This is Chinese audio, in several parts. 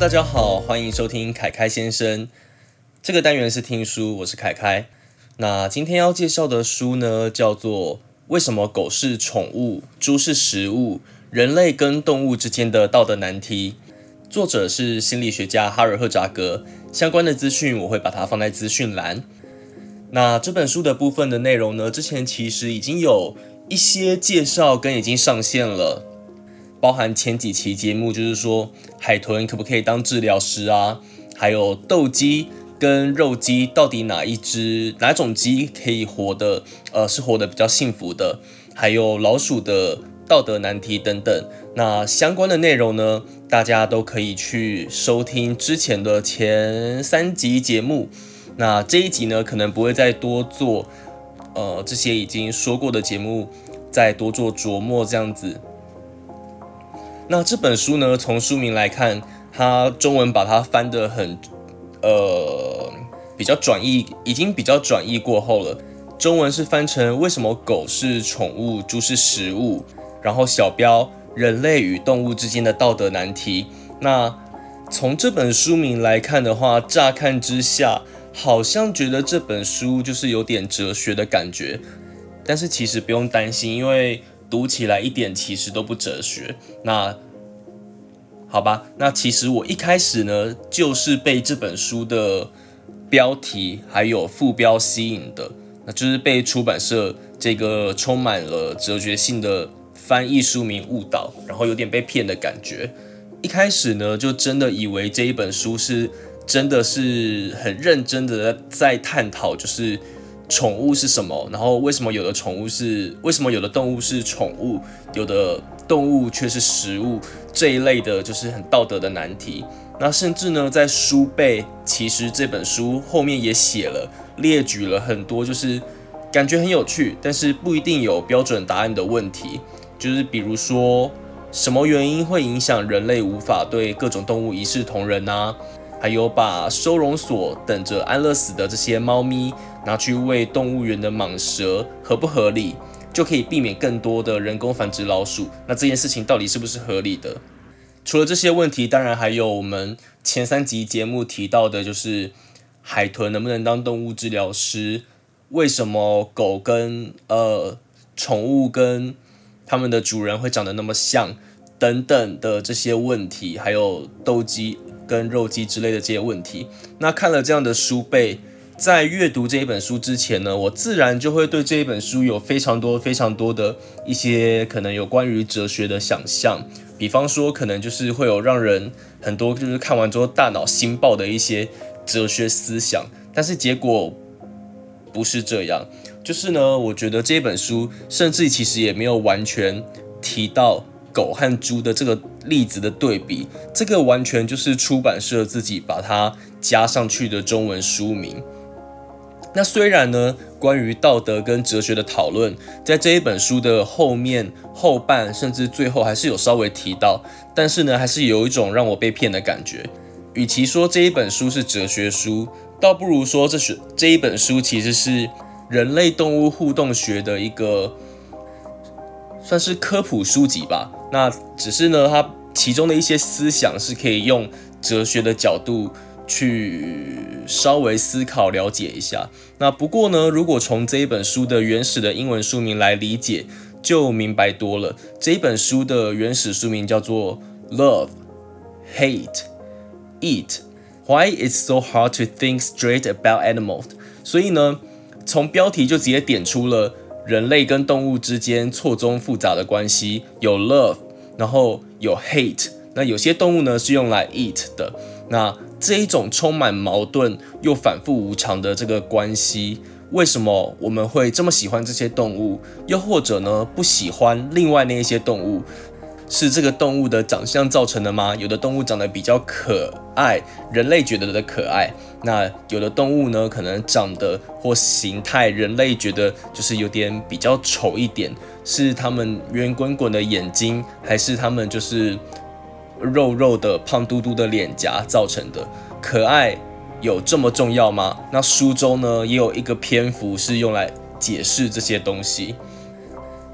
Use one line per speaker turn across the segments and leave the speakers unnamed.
大家好，欢迎收听凯开先生。这个单元是听书，我是凯开。那今天要介绍的书呢，叫做《为什么狗是宠物，猪是食物？人类跟动物之间的道德难题》。作者是心理学家哈尔赫扎格。相关的资讯我会把它放在资讯栏。那这本书的部分的内容呢，之前其实已经有一些介绍跟已经上线了。包含前几期节目，就是说海豚可不可以当治疗师啊？还有斗鸡跟肉鸡，到底哪一只哪种鸡可以活的？呃，是活得比较幸福的？还有老鼠的道德难题等等。那相关的内容呢，大家都可以去收听之前的前三集节目。那这一集呢，可能不会再多做，呃，这些已经说过的节目，再多做琢磨这样子。那这本书呢？从书名来看，它中文把它翻得很，呃，比较转译，已经比较转译过后了。中文是翻成“为什么狗是宠物，猪是食物”，然后小标“人类与动物之间的道德难题”。那从这本书名来看的话，乍看之下好像觉得这本书就是有点哲学的感觉，但是其实不用担心，因为。读起来一点其实都不哲学，那好吧，那其实我一开始呢就是被这本书的标题还有副标吸引的，那就是被出版社这个充满了哲学性的翻译书名误导，然后有点被骗的感觉。一开始呢就真的以为这一本书是真的是很认真的在探讨，就是。宠物是什么？然后为什么有的宠物是？为什么有的动物是宠物，有的动物却是食物？这一类的就是很道德的难题。那甚至呢，在书背，其实这本书后面也写了，列举了很多，就是感觉很有趣，但是不一定有标准答案的问题。就是比如说，什么原因会影响人类无法对各种动物一视同仁呢？还有把收容所等着安乐死的这些猫咪拿去喂动物园的蟒蛇合不合理？就可以避免更多的人工繁殖老鼠。那这件事情到底是不是合理的？除了这些问题，当然还有我们前三集节目提到的，就是海豚能不能当动物治疗师？为什么狗跟呃宠物跟它们的主人会长得那么像？等等的这些问题，还有斗鸡。跟肉鸡之类的这些问题，那看了这样的书背，在阅读这一本书之前呢，我自然就会对这一本书有非常多非常多的一些可能有关于哲学的想象，比方说可能就是会有让人很多就是看完之后大脑心爆的一些哲学思想，但是结果不是这样，就是呢，我觉得这本书甚至其实也没有完全提到。狗和猪的这个例子的对比，这个完全就是出版社自己把它加上去的中文书名。那虽然呢，关于道德跟哲学的讨论，在这一本书的后面后半，甚至最后还是有稍微提到，但是呢，还是有一种让我被骗的感觉。与其说这一本书是哲学书，倒不如说这是这一本书其实是人类动物互动学的一个。算是科普书籍吧。那只是呢，它其中的一些思想是可以用哲学的角度去稍微思考了解一下。那不过呢，如果从这一本书的原始的英文书名来理解，就明白多了。这一本书的原始书名叫做《Love, Hate, Eat: Why It's So Hard to Think Straight About Animals》。所以呢，从标题就直接点出了。人类跟动物之间错综复杂的关系，有 love，然后有 hate。那有些动物呢是用来 eat 的。那这一种充满矛盾又反复无常的这个关系，为什么我们会这么喜欢这些动物？又或者呢不喜欢另外那一些动物？是这个动物的长相造成的吗？有的动物长得比较可爱，人类觉得的可爱。那有的动物呢，可能长得或形态，人类觉得就是有点比较丑一点。是它们圆滚滚的眼睛，还是它们就是肉肉的胖嘟嘟的脸颊造成的？可爱有这么重要吗？那书中呢，也有一个篇幅是用来解释这些东西。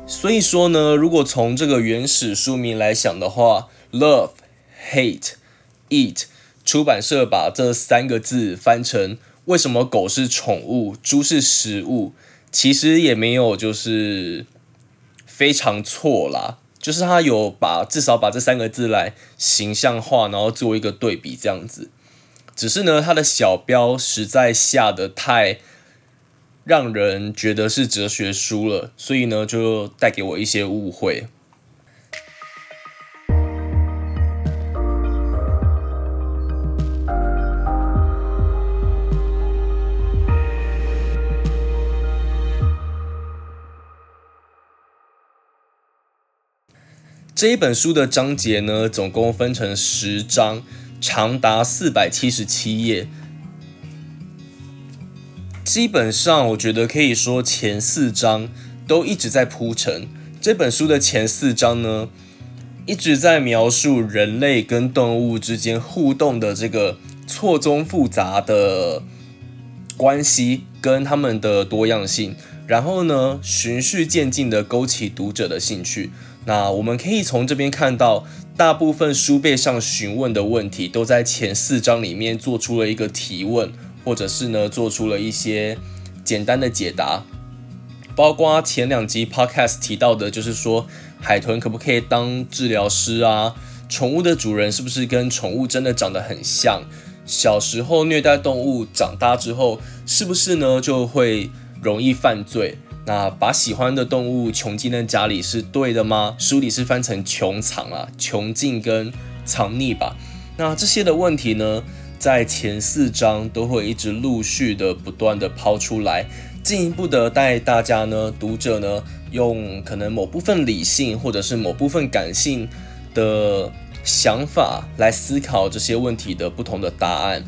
所以说呢，如果从这个原始书名来想的话，love, hate, eat，出版社把这三个字翻成“为什么狗是宠物，猪是食物”，其实也没有就是非常错啦。就是他有把至少把这三个字来形象化，然后做一个对比这样子。只是呢，他的小标实在下的太让人觉得是哲学书了，所以呢，就带给我一些误会。这一本书的章节呢，总共分成十章，长达四百七十七页。基本上，我觉得可以说前四章都一直在铺陈。这本书的前四章呢，一直在描述人类跟动物之间互动的这个错综复杂的关系跟他们的多样性，然后呢，循序渐进的勾起读者的兴趣。那我们可以从这边看到，大部分书背上询问的问题，都在前四章里面做出了一个提问，或者是呢做出了一些简单的解答。包括前两集 podcast 提到的，就是说海豚可不可以当治疗师啊？宠物的主人是不是跟宠物真的长得很像？小时候虐待动物，长大之后是不是呢就会容易犯罪？那把喜欢的动物穷进在家里是对的吗？书里是翻成穷藏啊，穷尽跟藏匿吧。那这些的问题呢，在前四章都会一直陆续的不断的抛出来，进一步的带大家呢，读者呢，用可能某部分理性或者是某部分感性的想法来思考这些问题的不同的答案。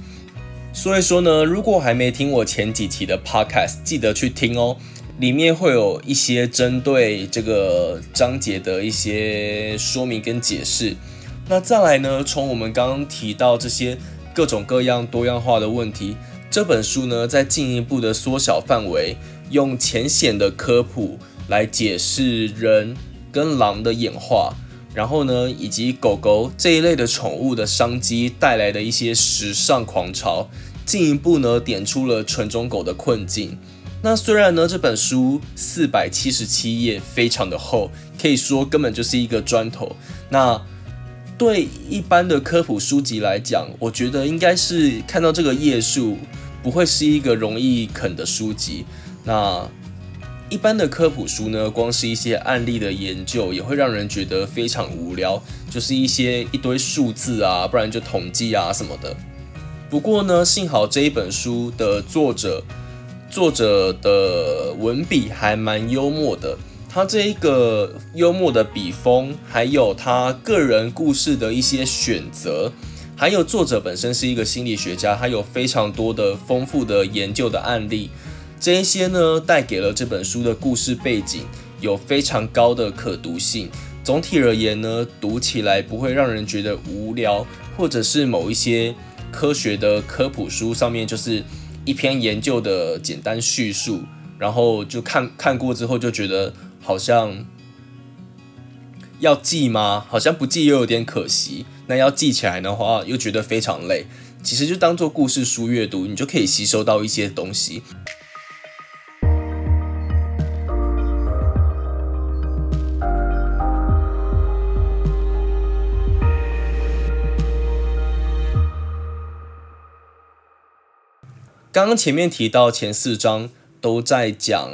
所以说呢，如果还没听我前几期的 podcast，记得去听哦。里面会有一些针对这个章节的一些说明跟解释。那再来呢，从我们刚刚提到这些各种各样多样化的问题，这本书呢，在进一步的缩小范围，用浅显的科普来解释人跟狼的演化，然后呢，以及狗狗这一类的宠物的商机带来的一些时尚狂潮，进一步呢，点出了纯种狗的困境。那虽然呢，这本书四百七十七页，非常的厚，可以说根本就是一个砖头。那对一般的科普书籍来讲，我觉得应该是看到这个页数，不会是一个容易啃的书籍。那一般的科普书呢，光是一些案例的研究，也会让人觉得非常无聊，就是一些一堆数字啊，不然就统计啊什么的。不过呢，幸好这一本书的作者。作者的文笔还蛮幽默的，他这一个幽默的笔锋，还有他个人故事的一些选择，还有作者本身是一个心理学家，他有非常多的丰富的研究的案例，这一些呢带给了这本书的故事背景有非常高的可读性。总体而言呢，读起来不会让人觉得无聊，或者是某一些科学的科普书上面就是。一篇研究的简单叙述，然后就看看过之后就觉得好像要记吗？好像不记又有点可惜。那要记起来的话，又觉得非常累。其实就当做故事书阅读，你就可以吸收到一些东西。刚刚前面提到前四章都在讲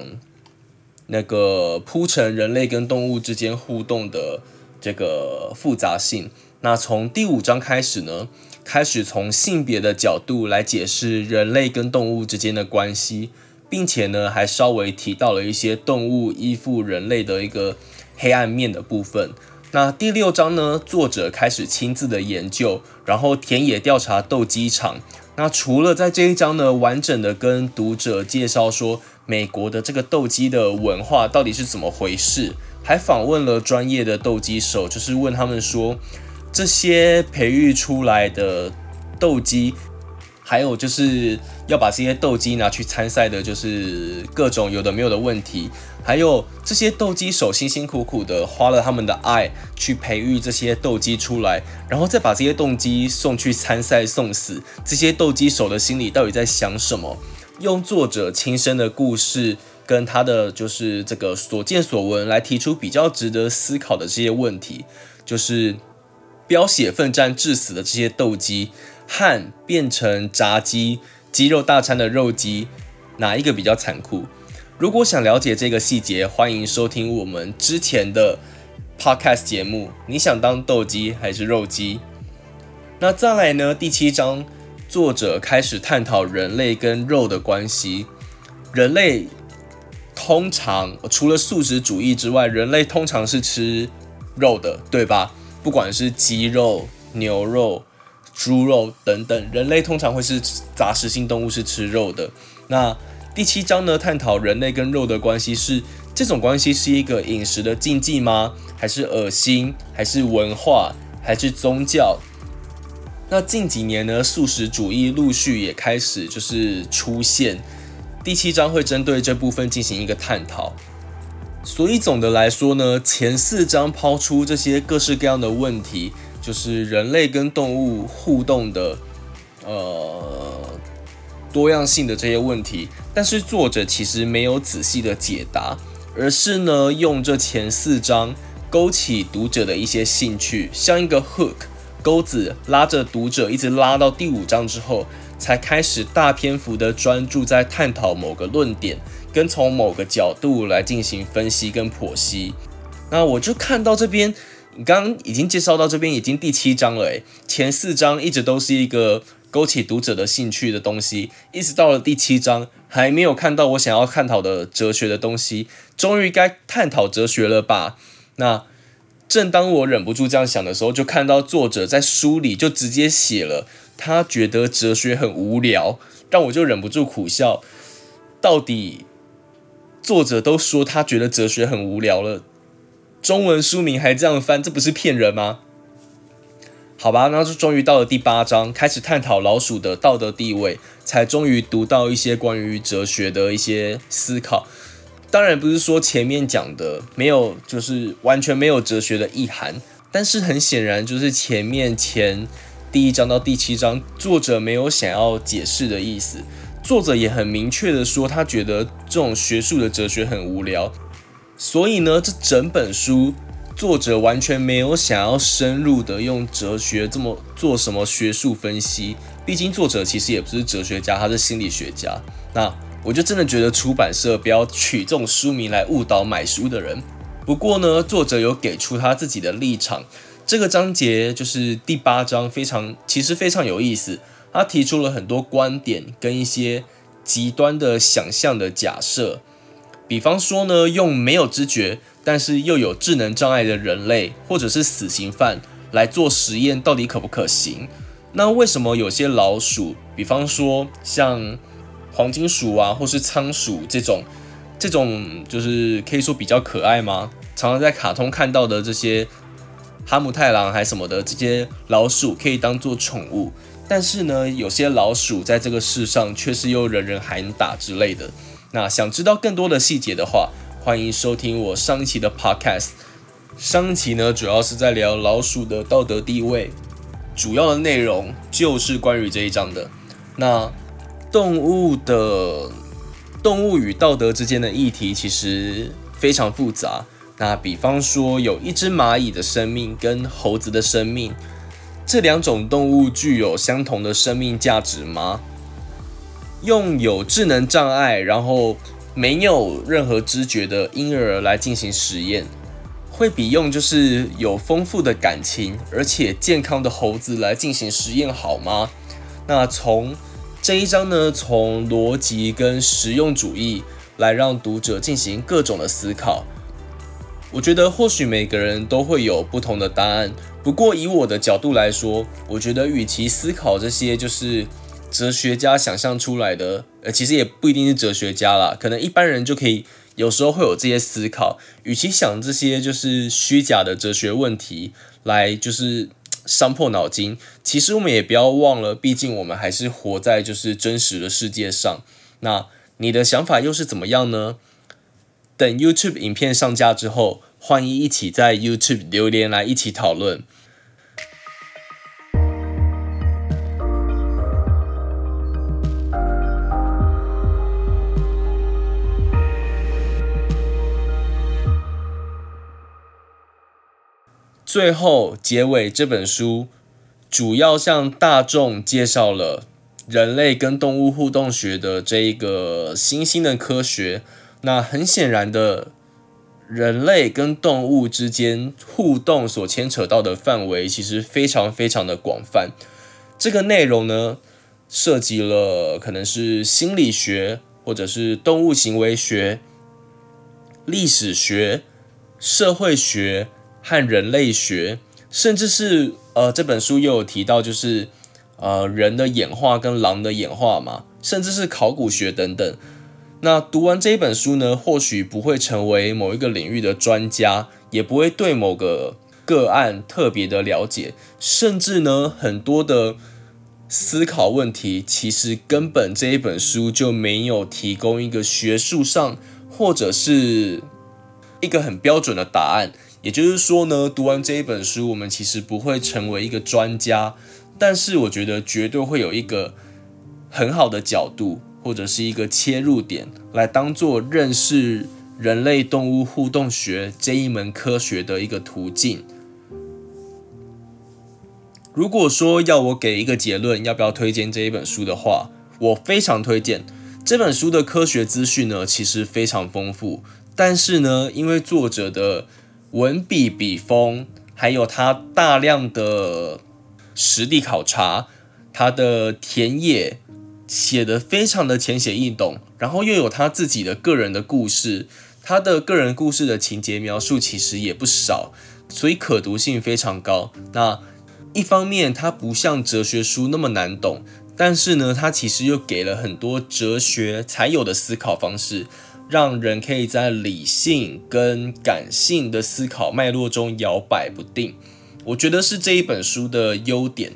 那个铺陈人类跟动物之间互动的这个复杂性。那从第五章开始呢，开始从性别的角度来解释人类跟动物之间的关系，并且呢还稍微提到了一些动物依附人类的一个黑暗面的部分。那第六章呢，作者开始亲自的研究，然后田野调查斗鸡场。那除了在这一章呢，完整的跟读者介绍说美国的这个斗鸡的文化到底是怎么回事，还访问了专业的斗鸡手，就是问他们说这些培育出来的斗鸡，还有就是要把这些斗鸡拿去参赛的，就是各种有的没有的问题，还有这些斗鸡手辛辛苦苦的花了他们的爱去培育这些斗鸡出来，然后再把这些斗鸡送去参赛送死，这些斗鸡手的心里到底在想什么？用作者亲身的故事跟他的就是这个所见所闻来提出比较值得思考的这些问题，就是飙血奋战致死的这些斗鸡。汗变成炸鸡、鸡肉大餐的肉鸡，哪一个比较残酷？如果想了解这个细节，欢迎收听我们之前的 podcast 节目。你想当斗鸡还是肉鸡？那再来呢？第七章，作者开始探讨人类跟肉的关系。人类通常除了素食主义之外，人类通常是吃肉的，对吧？不管是鸡肉、牛肉。猪肉等等，人类通常会是杂食性动物，是吃肉的。那第七章呢，探讨人类跟肉的关系，是这种关系是一个饮食的禁忌吗？还是恶心？还是文化？还是宗教？那近几年呢，素食主义陆续也开始就是出现。第七章会针对这部分进行一个探讨。所以总的来说呢，前四章抛出这些各式各样的问题。就是人类跟动物互动的，呃，多样性的这些问题，但是作者其实没有仔细的解答，而是呢用这前四章勾起读者的一些兴趣，像一个 hook 钩子，拉着读者一直拉到第五章之后，才开始大篇幅的专注在探讨某个论点，跟从某个角度来进行分析跟剖析。那我就看到这边。你刚刚已经介绍到这边，已经第七章了诶，前四章一直都是一个勾起读者的兴趣的东西，一直到了第七章还没有看到我想要探讨的哲学的东西，终于该探讨哲学了吧？那正当我忍不住这样想的时候，就看到作者在书里就直接写了，他觉得哲学很无聊，让我就忍不住苦笑。到底作者都说他觉得哲学很无聊了。中文书名还这样翻，这不是骗人吗？好吧，那就终于到了第八章，开始探讨老鼠的道德地位，才终于读到一些关于哲学的一些思考。当然不是说前面讲的没有，就是完全没有哲学的意涵，但是很显然就是前面前第一章到第七章，作者没有想要解释的意思。作者也很明确的说，他觉得这种学术的哲学很无聊。所以呢，这整本书作者完全没有想要深入的用哲学这么做什么学术分析。毕竟作者其实也不是哲学家，他是心理学家。那我就真的觉得出版社不要取这种书名来误导买书的人。不过呢，作者有给出他自己的立场。这个章节就是第八章，非常其实非常有意思。他提出了很多观点跟一些极端的想象的假设。比方说呢，用没有知觉但是又有智能障碍的人类，或者是死刑犯来做实验，到底可不可行？那为什么有些老鼠，比方说像黄金鼠啊，或是仓鼠这种，这种就是可以说比较可爱吗？常常在卡通看到的这些哈姆太郎还什么的这些老鼠可以当做宠物，但是呢，有些老鼠在这个世上却是又人人喊打之类的。那想知道更多的细节的话，欢迎收听我上一期的 podcast。上一期呢，主要是在聊老鼠的道德地位，主要的内容就是关于这一章的。那动物的动物与道德之间的议题其实非常复杂。那比方说，有一只蚂蚁的生命跟猴子的生命，这两种动物具有相同的生命价值吗？用有智能障碍，然后没有任何知觉的婴儿来进行实验，会比用就是有丰富的感情而且健康的猴子来进行实验好吗？那从这一章呢，从逻辑跟实用主义来让读者进行各种的思考。我觉得或许每个人都会有不同的答案，不过以我的角度来说，我觉得与其思考这些就是。哲学家想象出来的，呃，其实也不一定是哲学家啦，可能一般人就可以有时候会有这些思考。与其想这些就是虚假的哲学问题，来就是伤破脑筋。其实我们也不要忘了，毕竟我们还是活在就是真实的世界上。那你的想法又是怎么样呢？等 YouTube 影片上架之后，欢迎一起在 YouTube 留言来一起讨论。最后结尾这本书主要向大众介绍了人类跟动物互动学的这一个新兴的科学。那很显然的，人类跟动物之间互动所牵扯到的范围其实非常非常的广泛。这个内容呢，涉及了可能是心理学，或者是动物行为学、历史学、社会学。和人类学，甚至是呃这本书又有提到，就是呃人的演化跟狼的演化嘛，甚至是考古学等等。那读完这一本书呢，或许不会成为某一个领域的专家，也不会对某个个案特别的了解，甚至呢很多的思考问题，其实根本这一本书就没有提供一个学术上或者是一个很标准的答案。也就是说呢，读完这一本书，我们其实不会成为一个专家，但是我觉得绝对会有一个很好的角度，或者是一个切入点，来当做认识人类动物互动学这一门科学的一个途径。如果说要我给一个结论，要不要推荐这一本书的话，我非常推荐这本书的科学资讯呢，其实非常丰富，但是呢，因为作者的文笔笔锋，还有他大量的实地考察，他的田野写的非常的浅显易懂，然后又有他自己的个人的故事，他的个人故事的情节描述其实也不少，所以可读性非常高。那一方面，它不像哲学书那么难懂，但是呢，它其实又给了很多哲学才有的思考方式。让人可以在理性跟感性的思考脉络中摇摆不定，我觉得是这一本书的优点。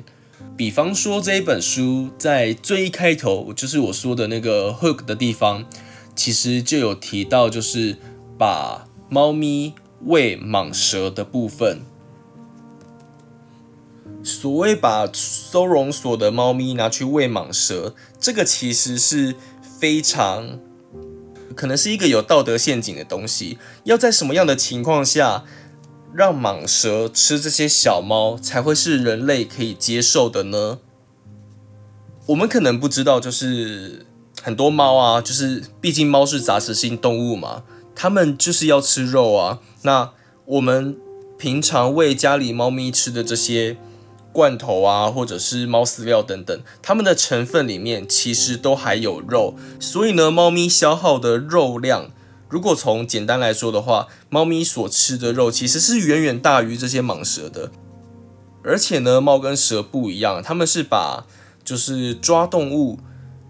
比方说这一本书在最一开头，就是我说的那个 hook 的地方，其实就有提到，就是把猫咪喂蟒蛇的部分。所谓把收容所的猫咪拿去喂蟒蛇，这个其实是非常。可能是一个有道德陷阱的东西，要在什么样的情况下让蟒蛇吃这些小猫才会是人类可以接受的呢？我们可能不知道，就是很多猫啊，就是毕竟猫是杂食性动物嘛，它们就是要吃肉啊。那我们平常喂家里猫咪吃的这些。罐头啊，或者是猫饲料等等，它们的成分里面其实都还有肉，所以呢，猫咪消耗的肉量，如果从简单来说的话，猫咪所吃的肉其实是远远大于这些蟒蛇的。而且呢，猫跟蛇不一样，它们是把就是抓动物、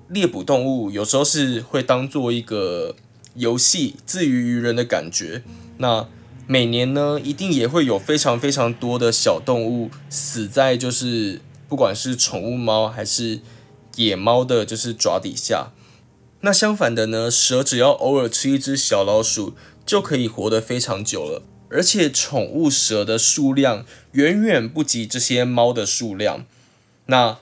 猎捕动物，有时候是会当做一个游戏，自娱于人的感觉。那每年呢，一定也会有非常非常多的小动物死在，就是不管是宠物猫还是野猫的，就是爪底下。那相反的呢，蛇只要偶尔吃一只小老鼠，就可以活得非常久了。而且宠物蛇的数量远远不及这些猫的数量。那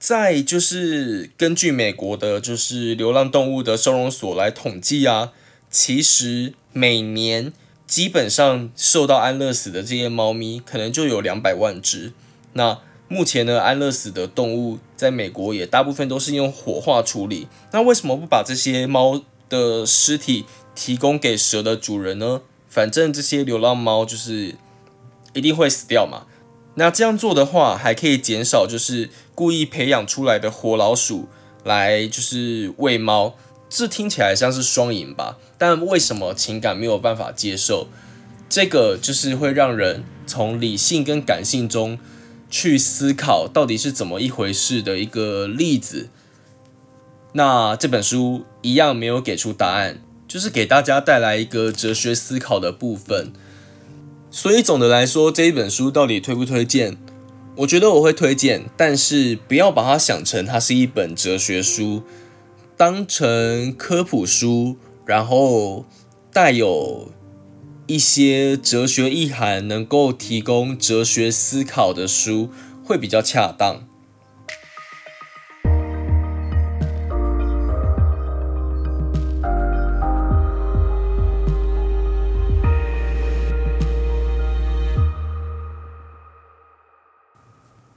再就是根据美国的，就是流浪动物的收容所来统计啊，其实每年。基本上受到安乐死的这些猫咪可能就有两百万只。那目前呢，安乐死的动物在美国也大部分都是用火化处理。那为什么不把这些猫的尸体提供给蛇的主人呢？反正这些流浪猫就是一定会死掉嘛。那这样做的话，还可以减少就是故意培养出来的活老鼠来就是喂猫。这听起来像是双赢吧，但为什么情感没有办法接受？这个就是会让人从理性跟感性中去思考到底是怎么一回事的一个例子。那这本书一样没有给出答案，就是给大家带来一个哲学思考的部分。所以总的来说，这一本书到底推不推荐？我觉得我会推荐，但是不要把它想成它是一本哲学书，当成科普书，然后带有一些哲学意涵，能够提供哲学思考的书会比较恰当。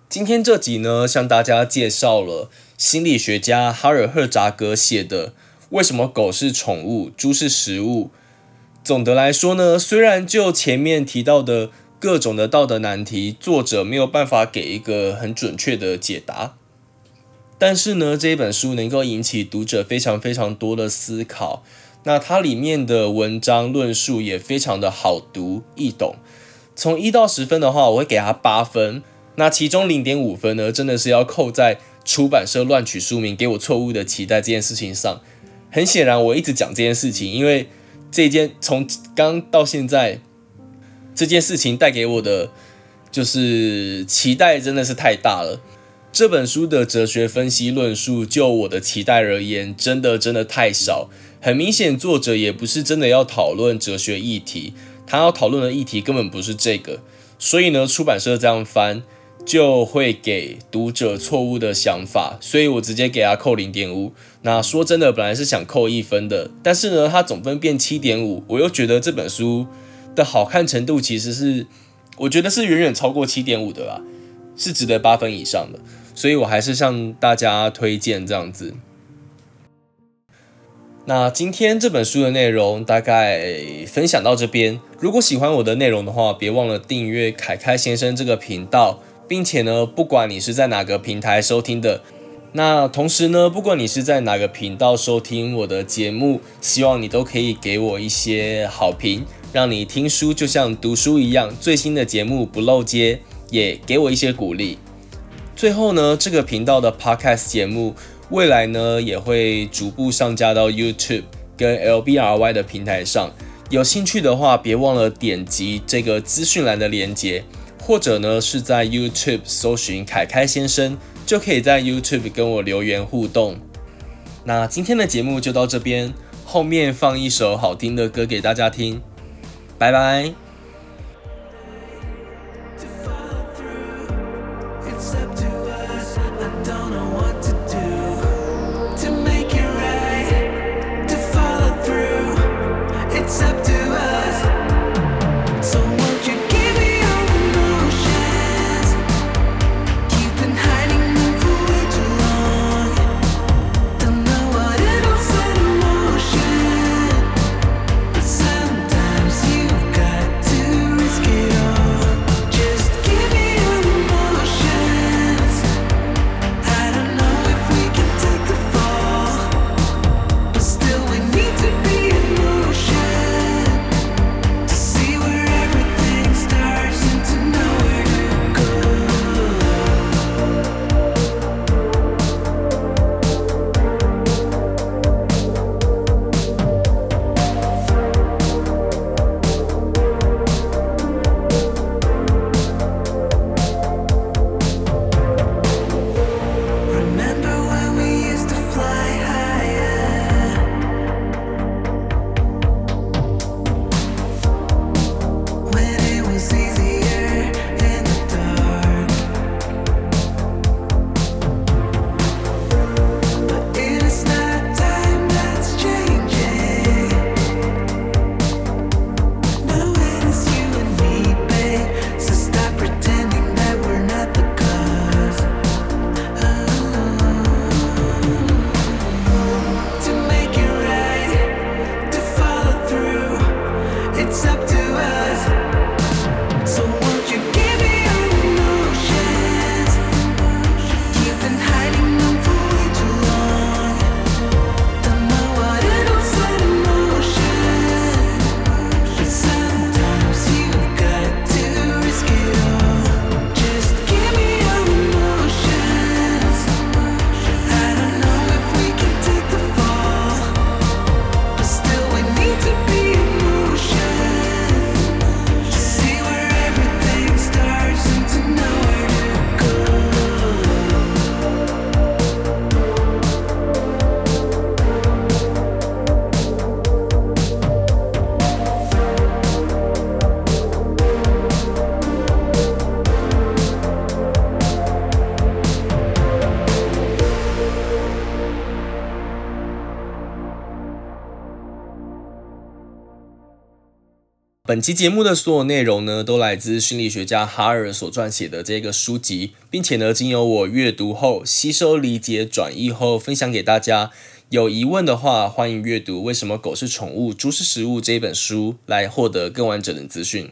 今天这集呢，向大家介绍了心理学家哈尔赫扎格写的《为什么狗是宠物，猪是食物》。总的来说呢，虽然就前面提到的各种的道德难题，作者没有办法给一个很准确的解答，但是呢，这一本书能够引起读者非常非常多的思考。那它里面的文章论述也非常的好读易懂。从一到十分的话，我会给它八分。那其中零点五分呢，真的是要扣在出版社乱取书名，给我错误的期待这件事情上。很显然，我一直讲这件事情，因为这件从刚到现在这件事情带给我的就是期待真的是太大了。这本书的哲学分析论述，就我的期待而言，真的真的太少。很明显，作者也不是真的要讨论哲学议题，他要讨论的议题根本不是这个。所以呢，出版社这样翻。就会给读者错误的想法，所以我直接给他扣零点五。那说真的，本来是想扣一分的，但是呢，他总分变七点五，我又觉得这本书的好看程度其实是，我觉得是远远超过七点五的啦，是值得八分以上的，所以我还是向大家推荐这样子。那今天这本书的内容大概分享到这边，如果喜欢我的内容的话，别忘了订阅凯凯先生这个频道。并且呢，不管你是在哪个平台收听的，那同时呢，不管你是在哪个频道收听我的节目，希望你都可以给我一些好评，让你听书就像读书一样，最新的节目不漏接，也给我一些鼓励。最后呢，这个频道的 Podcast 节目未来呢也会逐步上架到 YouTube 跟 LBRY 的平台上，有兴趣的话，别忘了点击这个资讯栏的链接。或者呢，是在 YouTube 搜寻凯凯先生，就可以在 YouTube 跟我留言互动。那今天的节目就到这边，后面放一首好听的歌给大家听，拜拜。本期节目的所有内容呢，都来自心理学家哈尔所撰写的这个书籍，并且呢，经由我阅读后吸收、理解、转译后分享给大家。有疑问的话，欢迎阅读《为什么狗是宠物，猪是食物》这本书，来获得更完整的资讯。